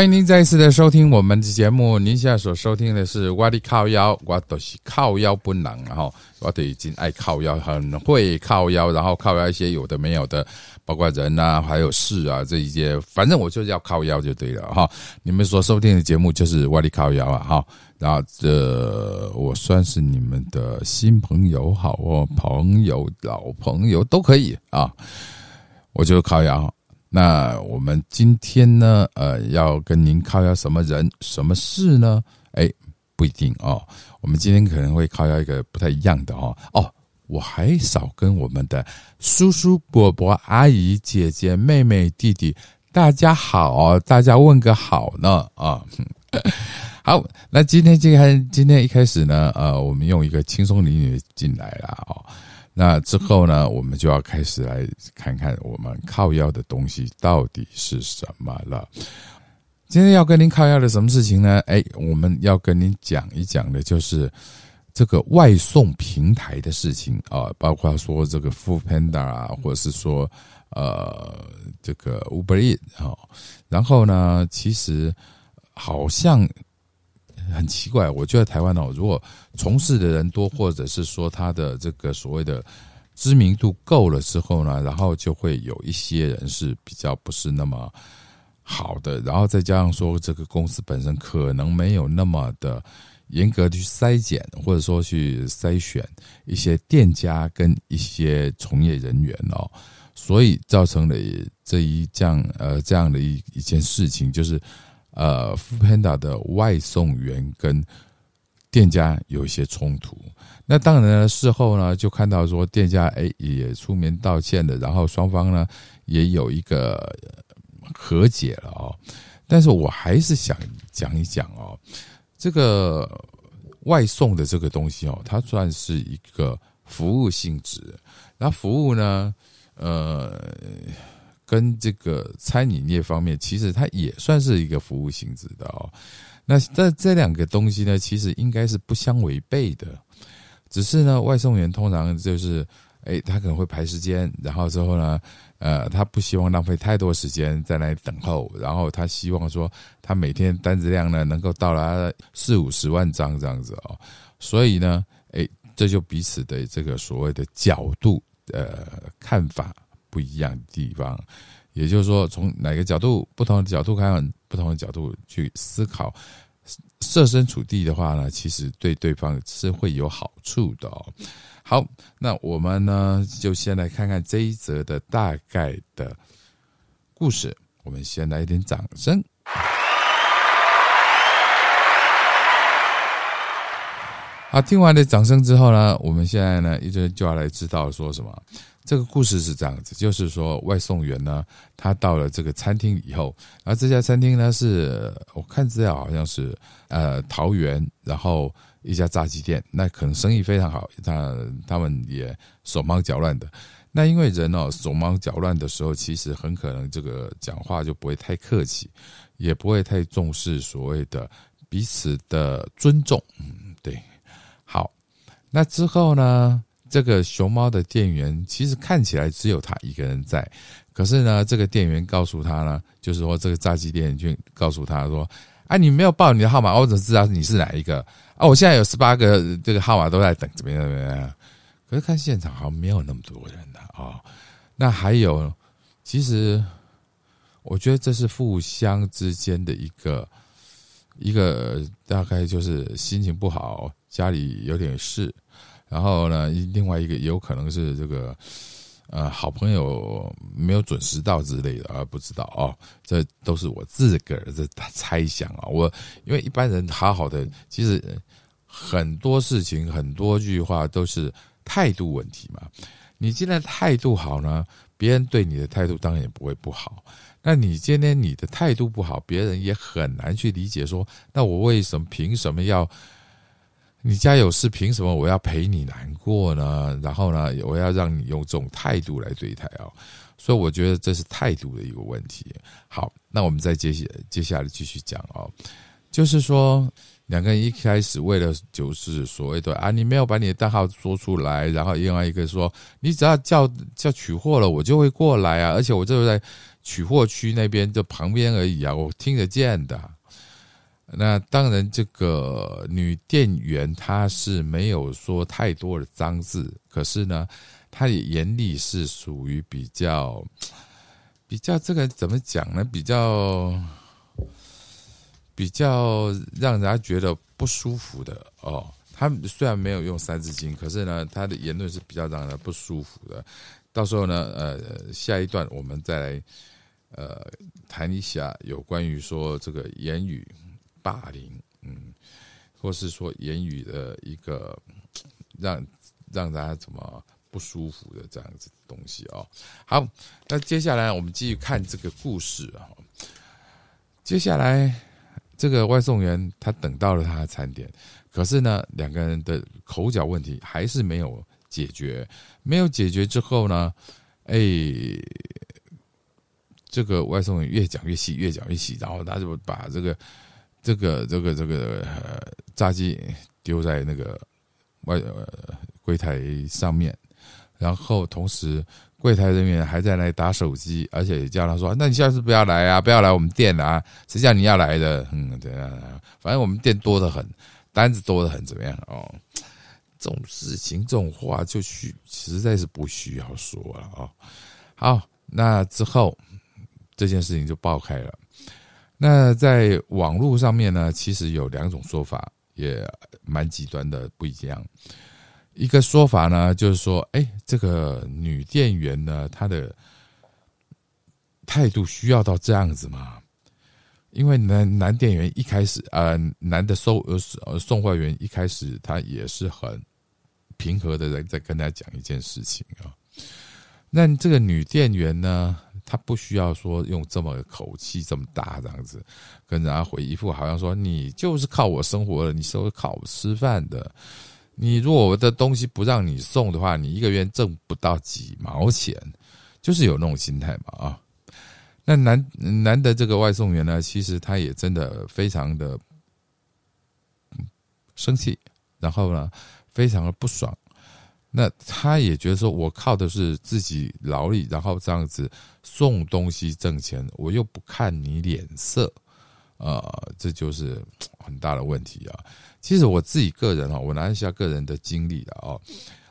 欢迎您再一次的收听我们的节目。您现在所收听的是《我的靠腰》，我都是靠腰不能，然后我都已经爱靠腰，很会靠腰，然后靠腰一些有的没有的，包括人啊，还有事啊这一些，反正我就是要靠腰就对了哈。你们所收听的节目就是《我的靠腰》啊哈。然后这我算是你们的新朋友好哦，朋友、老朋友都可以啊。我就靠腰。那我们今天呢，呃，要跟您靠邀什么人、什么事呢？哎，不一定哦。我们今天可能会靠邀一个不太一样的哦。哦，我还少跟我们的叔叔、伯伯、阿姨、姐姐、妹妹、弟弟，大家好，大家问个好呢啊。好，那今天这个今天一开始呢，呃，我们用一个轻松俚语进来了哦。那之后呢，我们就要开始来看看我们靠腰的东西到底是什么了。今天要跟您靠腰的什么事情呢？哎，我们要跟您讲一讲的，就是这个外送平台的事情啊，包括说这个 Food Panda 啊，或者是说呃这个 Uber e a t 啊。然后呢，其实好像。很奇怪，我觉得台湾哦，如果从事的人多，或者是说他的这个所谓的知名度够了之后呢，然后就会有一些人是比较不是那么好的，然后再加上说这个公司本身可能没有那么的严格去筛检，或者说去筛选一些店家跟一些从业人员哦，所以造成了这一这样呃这样的一一件事情，就是。呃 f o o Panda 的外送员跟店家有一些冲突，那当然呢，事后呢就看到说店家哎也出面道歉的，然后双方呢也有一个和解了哦。但是我还是想讲一讲哦，这个外送的这个东西哦，它算是一个服务性质，那服务呢，呃。跟这个餐饮业方面，其实它也算是一个服务性质的哦。那这这两个东西呢，其实应该是不相违背的。只是呢，外送员通常就是，哎，他可能会排时间，然后之后呢，呃，他不希望浪费太多时间在那里等候，然后他希望说，他每天单子量呢能够到达四五十万张这样子哦。所以呢，哎，这就彼此的这个所谓的角度呃看法。不一样的地方，也就是说，从哪个角度、不同的角度看，不同的角度去思考，设身处地的话呢，其实对对方是会有好处的。好，那我们呢，就先来看看这一则的大概的故事。我们先来一点掌声。好，听完了掌声之后呢，我们现在呢，一直就要来知道说什么。这个故事是这样子，就是说外送员呢，他到了这个餐厅以后，然后这家餐厅呢是我看资料好像是呃桃园，然后一家炸鸡店，那可能生意非常好，他他们也手忙脚乱的。那因为人哦手忙脚乱的时候，其实很可能这个讲话就不会太客气，也不会太重视所谓的彼此的尊重。嗯，对，好，那之后呢？这个熊猫的店员其实看起来只有他一个人在，可是呢，这个店员告诉他呢，就是说这个炸鸡店就告诉他说：“哎，你没有报你的号码，我怎么知道你是哪一个？啊，我现在有十八个这个号码都在等，怎么样怎么样？可是看现场好像没有那么多人的啊。那还有，其实我觉得这是互相之间的一个一个大概就是心情不好，家里有点事。”然后呢，另外一个也有可能是这个，呃，好朋友没有准时到之类的，而不知道哦。这都是我自个儿的猜想啊。我因为一般人好好的，其实很多事情、很多句话都是态度问题嘛。你既然态度好呢，别人对你的态度当然也不会不好。那你今天你的态度不好，别人也很难去理解说，那我为什么凭什么要？你家有事，凭什么我要陪你难过呢？然后呢，我要让你用这种态度来对待哦。所以我觉得这是态度的一个问题。好，那我们再接下接下来继续讲哦，就是说两个人一开始为了就是所谓的啊，你没有把你的代号说出来，然后另外一个说你只要叫叫取货了，我就会过来啊，而且我就在取货区那边就旁边而已啊，我听得见的。那当然，这个女店员她是没有说太多的脏字，可是呢，她的眼里是属于比较比较这个怎么讲呢？比较比较让人家觉得不舒服的哦。她虽然没有用三字经，可是呢，她的言论是比较让人不舒服的。到时候呢，呃，下一段我们再来呃谈一下有关于说这个言语。霸凌，嗯，或是说言语的一个让让大家怎么不舒服的这样子东西哦。好，那接下来我们继续看这个故事啊。接下来，这个外送员他等到了他的餐点，可是呢，两个人的口角问题还是没有解决。没有解决之后呢，哎，这个外送员越讲越细，越讲越细，然后他就把这个。这个这个这个呃炸鸡丢在那个外呃柜台上面，然后同时柜台人员还在那里打手机，而且叫他说：“那你下次不要来啊，不要来我们店啊，谁叫你要来的？”嗯，对啊，反正我们店多的很，单子多的很，怎么样？哦，这种事情这种话就需实在是不需要说了啊。好，那之后这件事情就爆开了。那在网络上面呢，其实有两种说法，也蛮极端的，不一样。一个说法呢，就是说，哎，这个女店员呢，她的态度需要到这样子吗？因为男男店员一开始，呃，男的收呃送货员一开始他也是很平和的在在跟他讲一件事情啊。那这个女店员呢？他不需要说用这么口气这么大这样子跟人家回一副好像说你就是靠我生活的，你是靠我吃饭的。你如果我的东西不让你送的话，你一个月挣不到几毛钱，就是有那种心态嘛啊。那难难得这个外送员呢，其实他也真的非常的生气，然后呢，非常的不爽。那他也觉得说，我靠的是自己劳力，然后这样子送东西挣钱，我又不看你脸色，呃，这就是 很大的问题啊。其实我自己个人哈，我拿一下个人的经历了哦，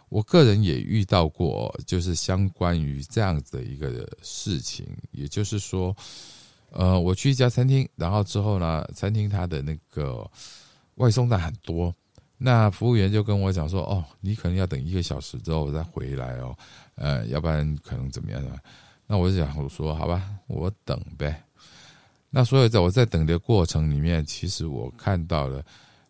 我个人也遇到过，就是相关于这样子的一个事情，也就是说，呃，我去一家餐厅，然后之后呢，餐厅它的那个外送单很多。那服务员就跟我讲说：“哦，你可能要等一个小时之后再回来哦，呃，要不然可能怎么样呢？”那我就讲我说：“好吧，我等呗。”那所以在我在等的过程里面，其实我看到了，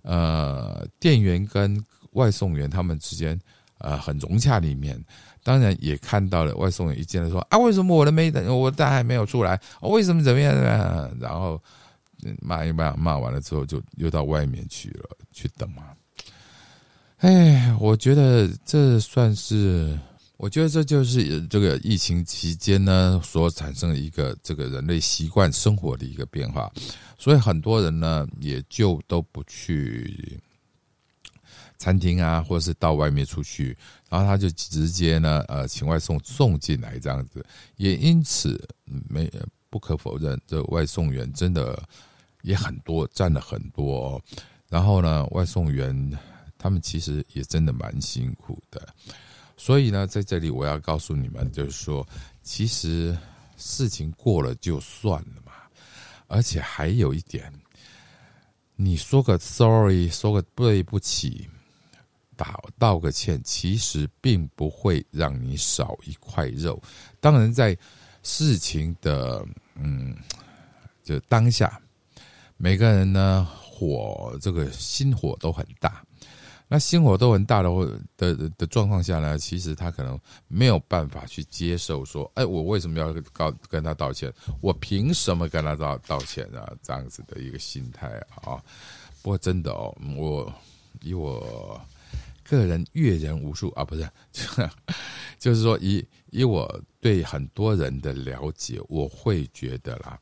呃，店员跟外送员他们之间呃很融洽里面，当然也看到了外送员一进来说：“啊，为什么我的没等，我的单还没有出来？为什么怎么样呢？”然后骂一骂，骂完了之后就又到外面去了，去等嘛。哎，我觉得这算是，我觉得这就是这个疫情期间呢所产生的一个这个人类习惯生活的一个变化，所以很多人呢也就都不去餐厅啊，或者是到外面出去，然后他就直接呢呃请外送送进来这样子，也因此没不可否认，这外送员真的也很多，占了很多，然后呢外送员。他们其实也真的蛮辛苦的，所以呢，在这里我要告诉你们，就是说，其实事情过了就算了嘛。而且还有一点，你说个 sorry，说个对不起，道道个歉，其实并不会让你少一块肉。当然，在事情的嗯，就当下，每个人呢火这个心火都很大。那心火都很大的或的的状况下呢，其实他可能没有办法去接受说，哎，我为什么要告跟他道歉？我凭什么跟他道道歉啊？这样子的一个心态啊。不过真的哦，我以我个人阅人无数啊，不 是，就是说以以我对很多人的了解，我会觉得啦，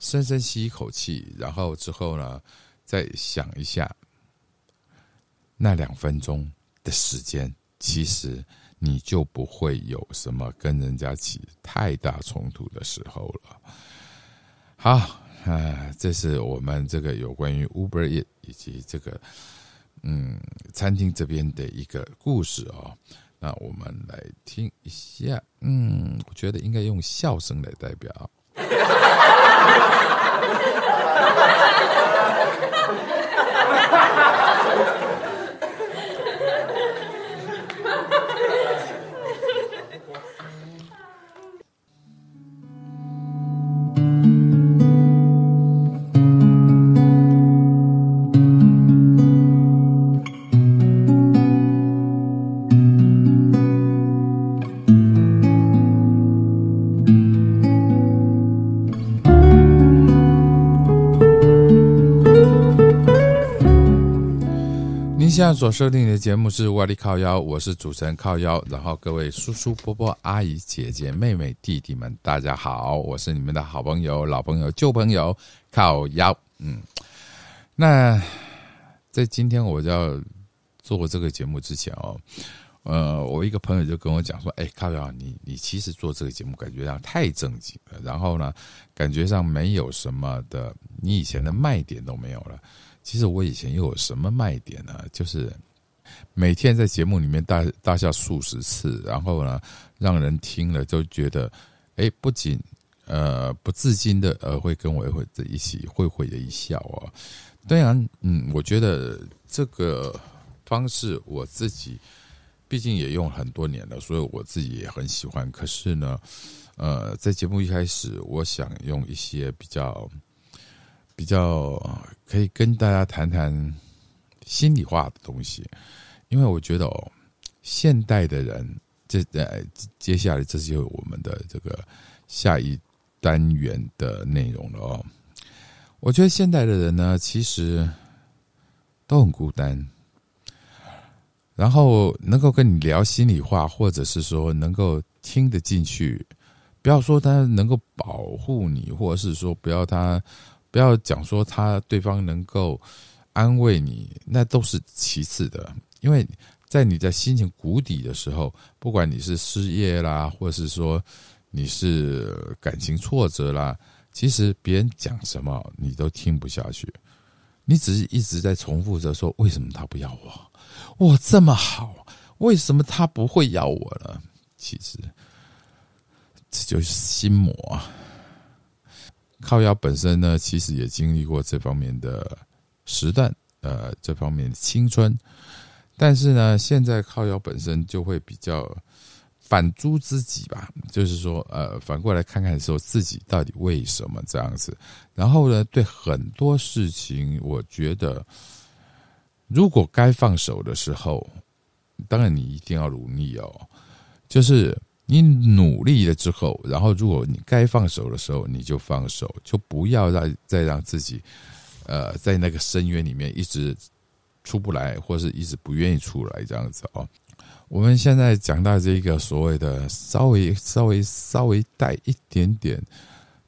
深深吸一口气，然后之后呢，再想一下。那两分钟的时间，其实你就不会有什么跟人家起太大冲突的时候了。好，啊，这是我们这个有关于 Uber 以及这个嗯餐厅这边的一个故事哦。那我们来听一下，嗯，我觉得应该用笑声来代表。现在所收听的节目是《外力靠腰》，我是主持人靠腰。然后各位叔叔、伯伯、阿姨、姐姐、妹妹、弟弟们，大家好，我是你们的好朋友、老朋友、旧朋友靠腰。嗯，那在今天我要做这个节目之前哦，呃，我一个朋友就跟我讲说：“哎，靠腰，你你其实做这个节目感觉上太正经了，然后呢，感觉上没有什么的，你以前的卖点都没有了。”其实我以前又有什么卖点呢？就是每天在节目里面大大笑数十次，然后呢，让人听了就觉得，哎，不仅呃不自禁的呃会跟我会在一起会会的一笑啊。当然，嗯，我觉得这个方式我自己毕竟也用很多年了，所以我自己也很喜欢。可是呢，呃，在节目一开始，我想用一些比较。比较可以跟大家谈谈心里话的东西，因为我觉得哦，现代的人，这呃，接下来这就是我们的这个下一单元的内容了哦。我觉得现代的人呢，其实都很孤单，然后能够跟你聊心里话，或者是说能够听得进去，不要说他能够保护你，或者是说不要他。不要讲说他对方能够安慰你，那都是其次的。因为在你在心情谷底的时候，不管你是失业啦，或是说你是感情挫折啦，其实别人讲什么你都听不下去，你只是一直在重复着说：为什么他不要我？我这么好，为什么他不会要我呢？其实这就是心魔啊。靠腰本身呢，其实也经历过这方面的时段，呃，这方面的青春。但是呢，现在靠腰本身就会比较反诸自己吧，就是说，呃，反过来看看说自己到底为什么这样子。然后呢，对很多事情，我觉得如果该放手的时候，当然你一定要努力哦，就是。你努力了之后，然后如果你该放手的时候，你就放手，就不要让再让自己，呃，在那个深渊里面一直出不来，或是一直不愿意出来这样子哦。我们现在讲到这个所谓的稍微稍微稍微带一点点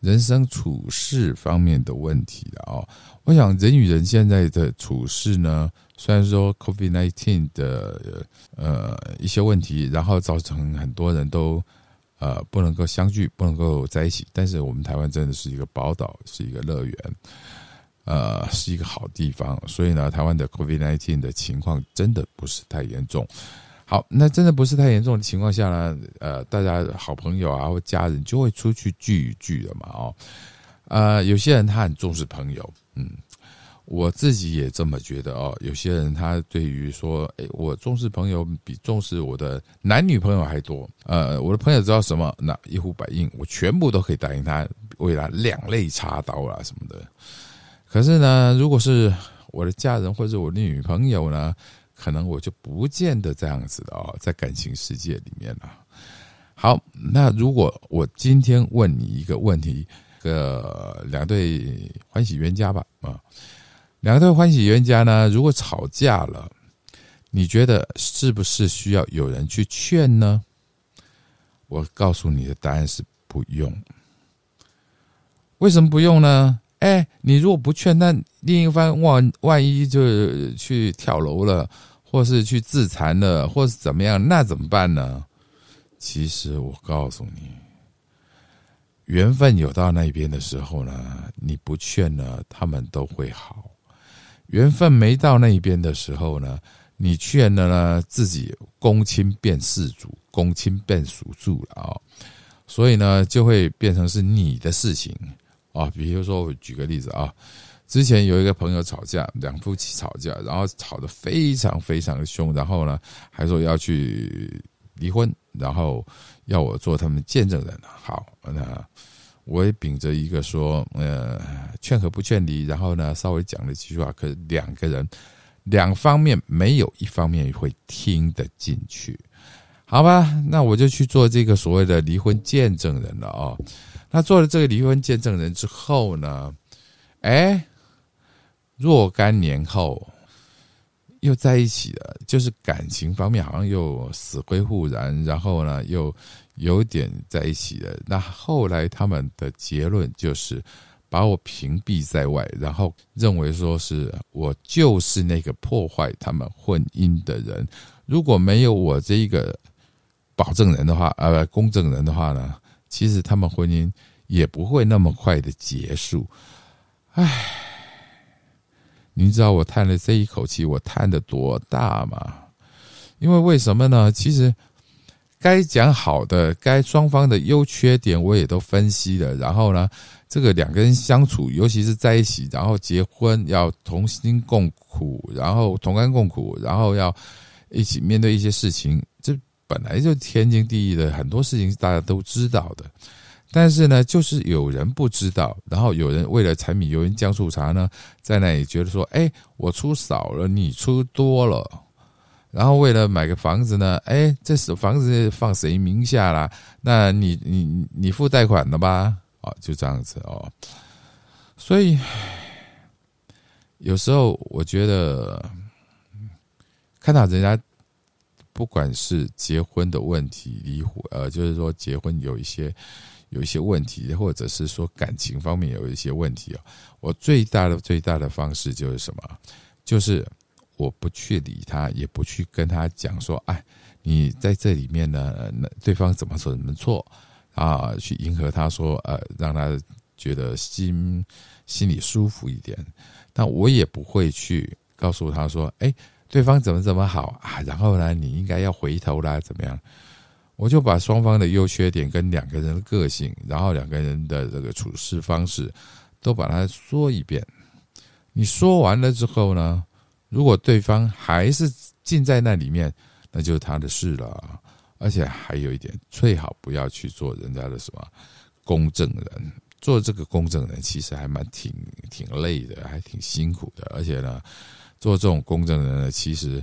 人生处事方面的问题了哦。我想人与人现在的处事呢。虽然说 COVID nineteen 的呃一些问题，然后造成很多人都呃不能够相聚，不能够在一起，但是我们台湾真的是一个宝岛，是一个乐园，呃，是一个好地方。所以呢，台湾的 COVID nineteen 的情况真的不是太严重。好，那真的不是太严重的情况下呢，呃，大家好朋友啊或家人就会出去聚一聚了嘛，哦，呃，有些人他很重视朋友，嗯。我自己也这么觉得哦。有些人他对于说，哎，我重视朋友比重视我的男女朋友还多。呃，我的朋友知道什么，那一呼百应，我全部都可以答应他，为他两肋插刀啊什么的。可是呢，如果是我的家人或者我的女朋友呢，可能我就不见得这样子的哦，在感情世界里面了。好，那如果我今天问你一个问题，个两对欢喜冤家吧，啊。两对欢喜冤家呢？如果吵架了，你觉得是不是需要有人去劝呢？我告诉你的答案是不用。为什么不用呢？哎，你如果不劝，那另一方万万一就去跳楼了，或或是去自残了，或是怎么样，那怎么办呢？其实我告诉你，缘分有到那边的时候呢，你不劝呢，他们都会好；缘分没到那一边的时候呢，你劝了呢，自己公亲变世主，公亲变属主了啊，所以呢，就会变成是你的事情啊。比如说，我举个例子啊。之前有一个朋友吵架，两夫妻吵架，然后吵得非常非常凶，然后呢还说要去离婚，然后要我做他们见证人。好，那我也秉着一个说，呃，劝和不劝离，然后呢稍微讲了几句话，可是两个人两方面没有一方面会听得进去，好吧？那我就去做这个所谓的离婚见证人了哦。那做了这个离婚见证人之后呢，哎。若干年后，又在一起了，就是感情方面好像又死灰复燃，然后呢又有点在一起的。那后来他们的结论就是把我屏蔽在外，然后认为说是我就是那个破坏他们婚姻的人。如果没有我这一个保证人的话，呃，公证人的话呢，其实他们婚姻也不会那么快的结束。唉。你知道我叹了这一口气，我叹的多大吗？因为为什么呢？其实该讲好的，该双方的优缺点我也都分析了。然后呢，这个两个人相处，尤其是在一起，然后结婚要同心共苦，然后同甘共苦，然后要一起面对一些事情，这本来就天经地义的，很多事情大家都知道的。但是呢，就是有人不知道，然后有人为了柴米油盐酱醋茶呢，在那里觉得说：“哎，我出少了，你出多了。”然后为了买个房子呢，哎，这是房子放谁名下啦？那你你你付贷款了吧？哦，就这样子哦。所以有时候我觉得，看到人家不管是结婚的问题、离婚，呃，就是说结婚有一些。有一些问题，或者是说感情方面有一些问题啊，我最大的最大的方式就是什么？就是我不去理他，也不去跟他讲说，哎，你在这里面呢，那对方怎么说怎么错啊？去迎合他说，呃，让他觉得心心里舒服一点。但我也不会去告诉他说，哎，对方怎么怎么好啊？然后呢，你应该要回头啦，怎么样？我就把双方的优缺点跟两个人的个性，然后两个人的这个处事方式，都把它说一遍。你说完了之后呢，如果对方还是浸在那里面，那就是他的事了。而且还有一点，最好不要去做人家的什么公证人。做这个公证人其实还蛮挺挺累的，还挺辛苦的。而且呢，做这种公证人呢，其实。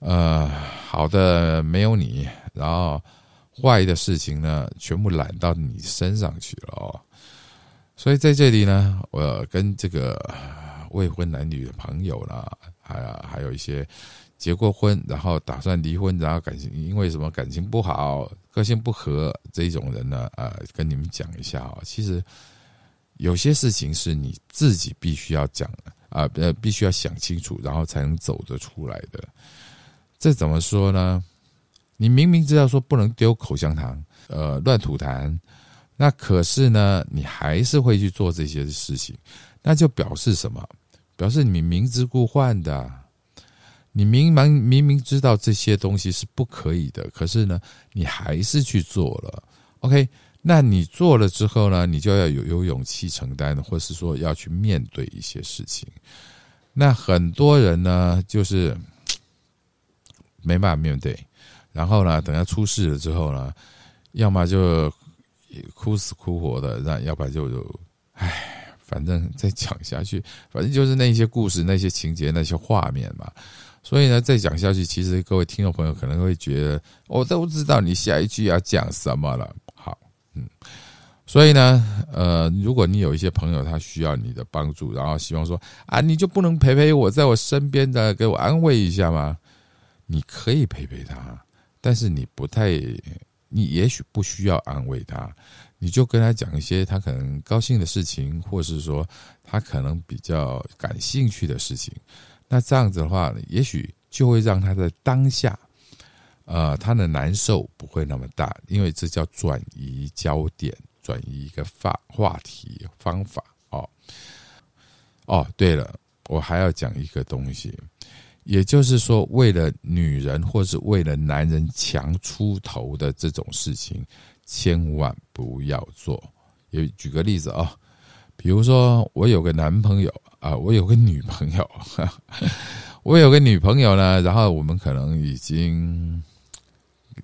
呃，好的，没有你，然后坏的事情呢，全部揽到你身上去了哦。所以在这里呢，我跟这个未婚男女的朋友呢，还还有一些结过婚，然后打算离婚，然后感情因为什么感情不好、个性不合这种人呢，呃，跟你们讲一下哦。其实有些事情是你自己必须要讲啊，呃，必须要想清楚，然后才能走得出来的。这怎么说呢？你明明知道说不能丢口香糖，呃，乱吐痰，那可是呢，你还是会去做这些事情，那就表示什么？表示你明知故犯的，你明明明明知道这些东西是不可以的，可是呢，你还是去做了。OK，那你做了之后呢，你就要有有勇气承担，或是说要去面对一些事情。那很多人呢，就是。没办法面对，然后呢，等他出事了之后呢，要么就哭死哭活的，那要不然就就，唉，反正再讲下去，反正就是那些故事、那些情节、那些画面嘛。所以呢，再讲下去，其实各位听众朋友可能会觉得，我都知道你下一句要讲什么了。好，嗯，所以呢，呃，如果你有一些朋友他需要你的帮助，然后希望说啊，你就不能陪陪我，在我身边的，给我安慰一下吗？你可以陪陪他，但是你不太，你也许不需要安慰他，你就跟他讲一些他可能高兴的事情，或是说他可能比较感兴趣的事情。那这样子的话，也许就会让他在当下，呃，他的难受不会那么大，因为这叫转移焦点，转移一个话话题方法哦。哦，对了，我还要讲一个东西，也就是说，为了女人或是为了男人强出头的这种事情，千万不要做。也举个例子啊，比如说我有个男朋友啊，我有个女朋友。我有个女朋友呢，然后我们可能已经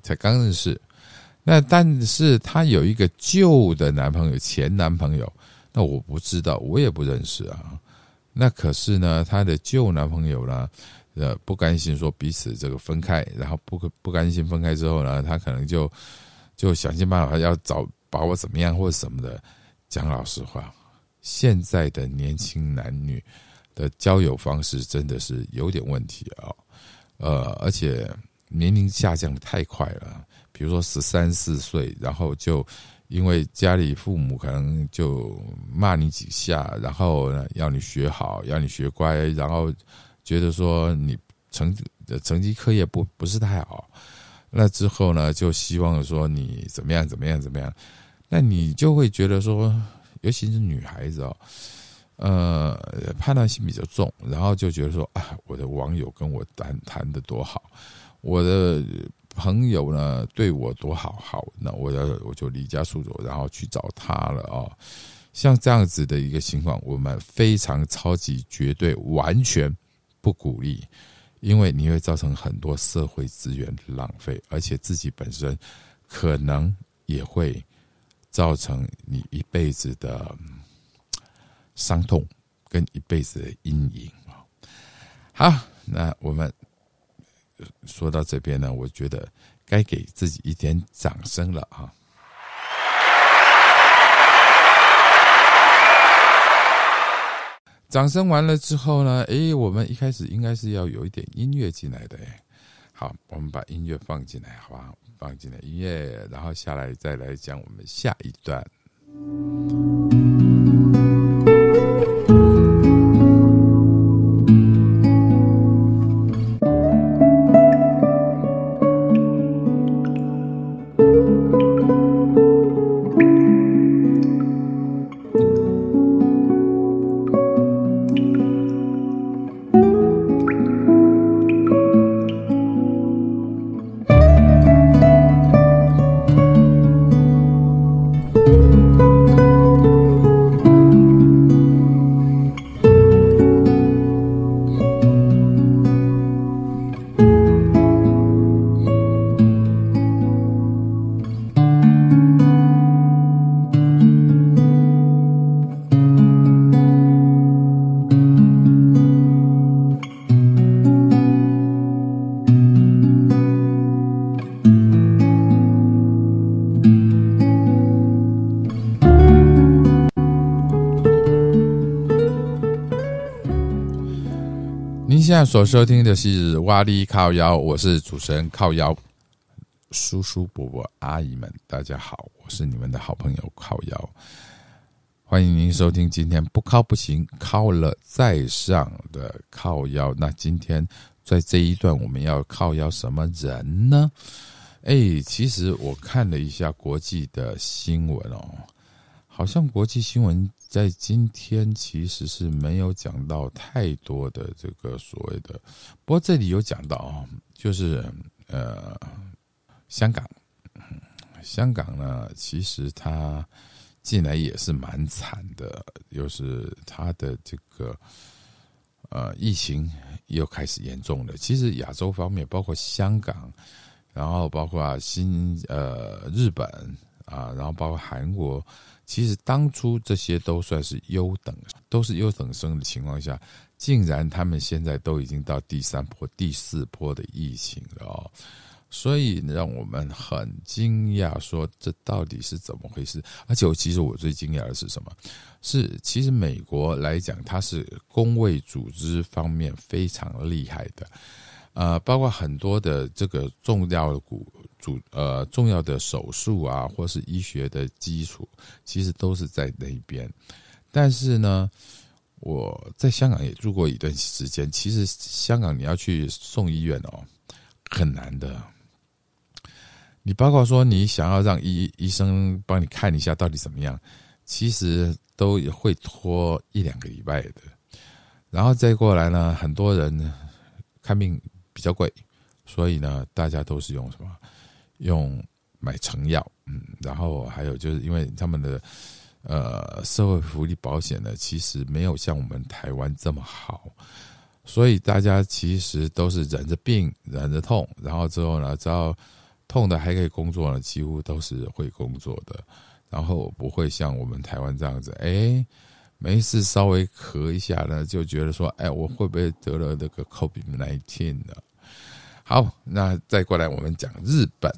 才刚认识，那但是她有一个旧的男朋友，前男朋友，那我不知道，我也不认识啊。那可是呢，她的旧男朋友呢，呃，不甘心说彼此这个分开，然后不不甘心分开之后呢，他可能就就想尽办法要找把我怎么样或者什么的。讲老实话，现在的年轻男女。的交友方式真的是有点问题啊，呃，而且年龄下降的太快了。比如说十三四岁，然后就因为家里父母可能就骂你几下，然后要你学好，要你学乖，然后觉得说你成成绩课业不不是太好，那之后呢就希望说你怎么样怎么样怎么样，那你就会觉得说，尤其是女孩子哦。呃，判断性比较重，然后就觉得说啊，我的网友跟我谈谈的多好，我的朋友呢对我多好好，那我要我就离家出走，然后去找他了哦。像这样子的一个情况，我们非常超级绝对完全不鼓励，因为你会造成很多社会资源浪费，而且自己本身可能也会造成你一辈子的。伤痛跟一辈子的阴影啊！好，那我们说到这边呢，我觉得该给自己一点掌声了啊！掌声完了之后呢，诶，我们一开始应该是要有一点音乐进来的诶。好，我们把音乐放进来，好吧？放进来音乐，然后下来再来讲我们下一段。所收听的是《哇力靠腰》，我是主持人靠腰叔叔伯伯阿姨们，大家好，我是你们的好朋友靠腰，欢迎您收听今天不靠不行，靠了再上的靠腰。那今天在这一段我们要靠腰什么人呢？哎，其实我看了一下国际的新闻哦，好像国际新闻。在今天其实是没有讲到太多的这个所谓的，不过这里有讲到啊，就是呃，香港，香港呢，其实它进来也是蛮惨的，又是它的这个呃疫情又开始严重了。其实亚洲方面，包括香港，然后包括新呃日本啊，然后包括韩国。其实当初这些都算是优等，都是优等生的情况下，竟然他们现在都已经到第三波、第四波的疫情了，所以让我们很惊讶，说这到底是怎么回事？而且其实我最惊讶的是什么？是其实美国来讲，它是工卫组织方面非常厉害的。呃，包括很多的这个重要的股主呃重要的手术啊，或是医学的基础，其实都是在那边。但是呢，我在香港也住过一段时间，其实香港你要去送医院哦，很难的。你包括说你想要让医医生帮你看一下到底怎么样，其实都会拖一两个礼拜的。然后再过来呢，很多人看病比较贵，所以呢，大家都是用什么？用买成药，嗯，然后还有就是因为他们的。呃，社会福利保险呢，其实没有像我们台湾这么好，所以大家其实都是忍着病、忍着痛，然后之后呢，只要痛的还可以工作呢，几乎都是会工作的，然后不会像我们台湾这样子，哎，没事稍微咳一下呢，就觉得说，哎，我会不会得了那个 COVID-19 呢？好，那再过来我们讲日本。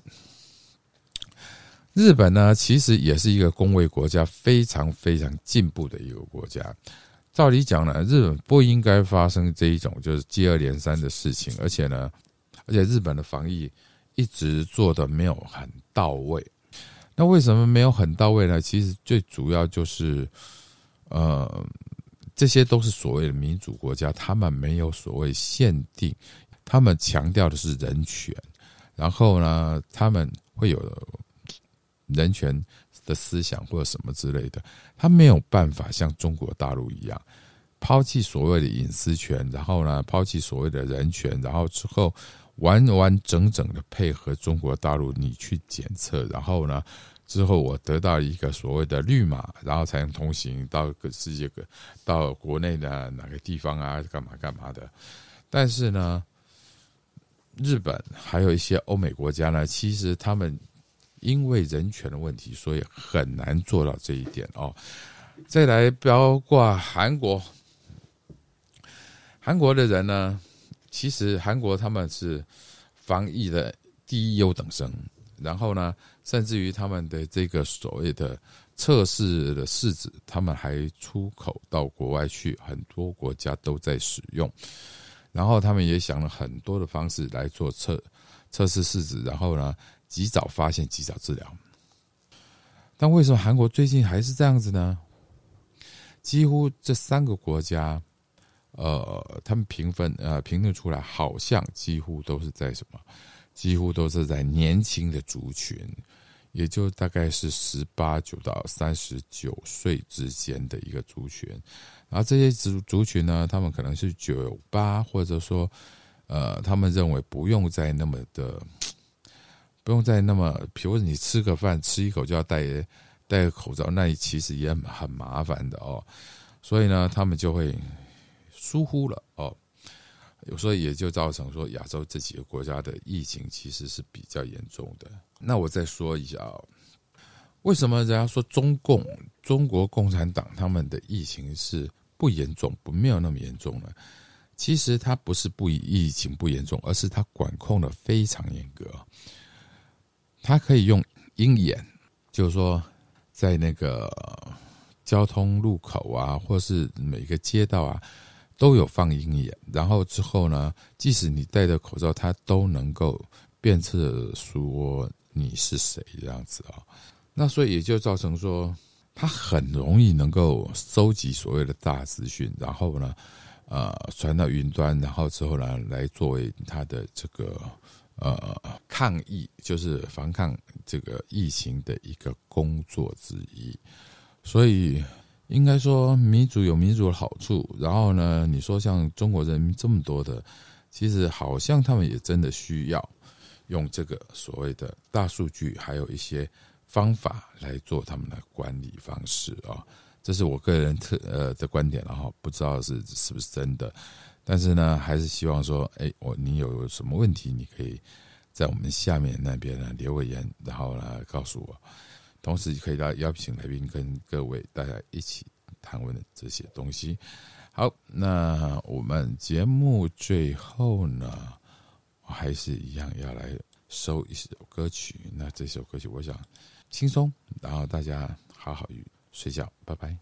日本呢，其实也是一个工卫国家，非常非常进步的一个国家。照理讲呢，日本不应该发生这一种就是接二连三的事情，而且呢，而且日本的防疫一直做的没有很到位。那为什么没有很到位呢？其实最主要就是，呃，这些都是所谓的民主国家，他们没有所谓限定，他们强调的是人权，然后呢，他们会有。人权的思想或者什么之类的，他没有办法像中国大陆一样抛弃所谓的隐私权，然后呢抛弃所谓的人权，然后之后完完整整的配合中国大陆你去检测，然后呢之后我得到一个所谓的绿码，然后才能通行到个世界个到国内的哪个地方啊，干嘛干嘛的。但是呢，日本还有一些欧美国家呢，其实他们。因为人权的问题，所以很难做到这一点哦。再来，包括韩国，韩国的人呢，其实韩国他们是防疫的第一优等生。然后呢，甚至于他们的这个所谓的测试的试纸，他们还出口到国外去，很多国家都在使用。然后他们也想了很多的方式来做测测试试纸，然后呢？及早发现，及早治疗。但为什么韩国最近还是这样子呢？几乎这三个国家，呃，他们评分呃评论出来，好像几乎都是在什么？几乎都是在年轻的族群，也就大概是十八九到三十九岁之间的一个族群。然后这些族族群呢，他们可能是酒吧，或者说，呃，他们认为不用再那么的。不用再那么，比如你吃个饭，吃一口就要戴戴个口罩，那你其实也很很麻烦的哦。所以呢，他们就会疏忽了哦。有时候也就造成说，亚洲这几个国家的疫情其实是比较严重的。那我再说一下，为什么人家说中共、中国共产党他们的疫情是不严重，不没有那么严重呢？其实它不是不疫情不严重，而是它管控的非常严格。他可以用鹰眼，就是说，在那个交通路口啊，或是每个街道啊，都有放鹰眼。然后之后呢，即使你戴着口罩，它都能够辨识说你是谁这样子啊。那所以也就造成说，它很容易能够收集所谓的大资讯，然后呢，呃，传到云端，然后之后呢，来作为它的这个。呃，抗疫就是防抗这个疫情的一个工作之一，所以应该说民主有民主的好处。然后呢，你说像中国人民这么多的，其实好像他们也真的需要用这个所谓的大数据，还有一些方法来做他们的管理方式啊。这是我个人特呃的观点了哈，不知道是是不是真的。但是呢，还是希望说，哎，我你有什么问题，你可以在我们下面那边呢留个言，然后呢告诉我。同时也，可以来邀请来宾跟各位大家一起谈论这些东西。好，那我们节目最后呢，我还是一样要来收一首歌曲。那这首歌曲，我想轻松，然后大家好好睡觉，拜拜。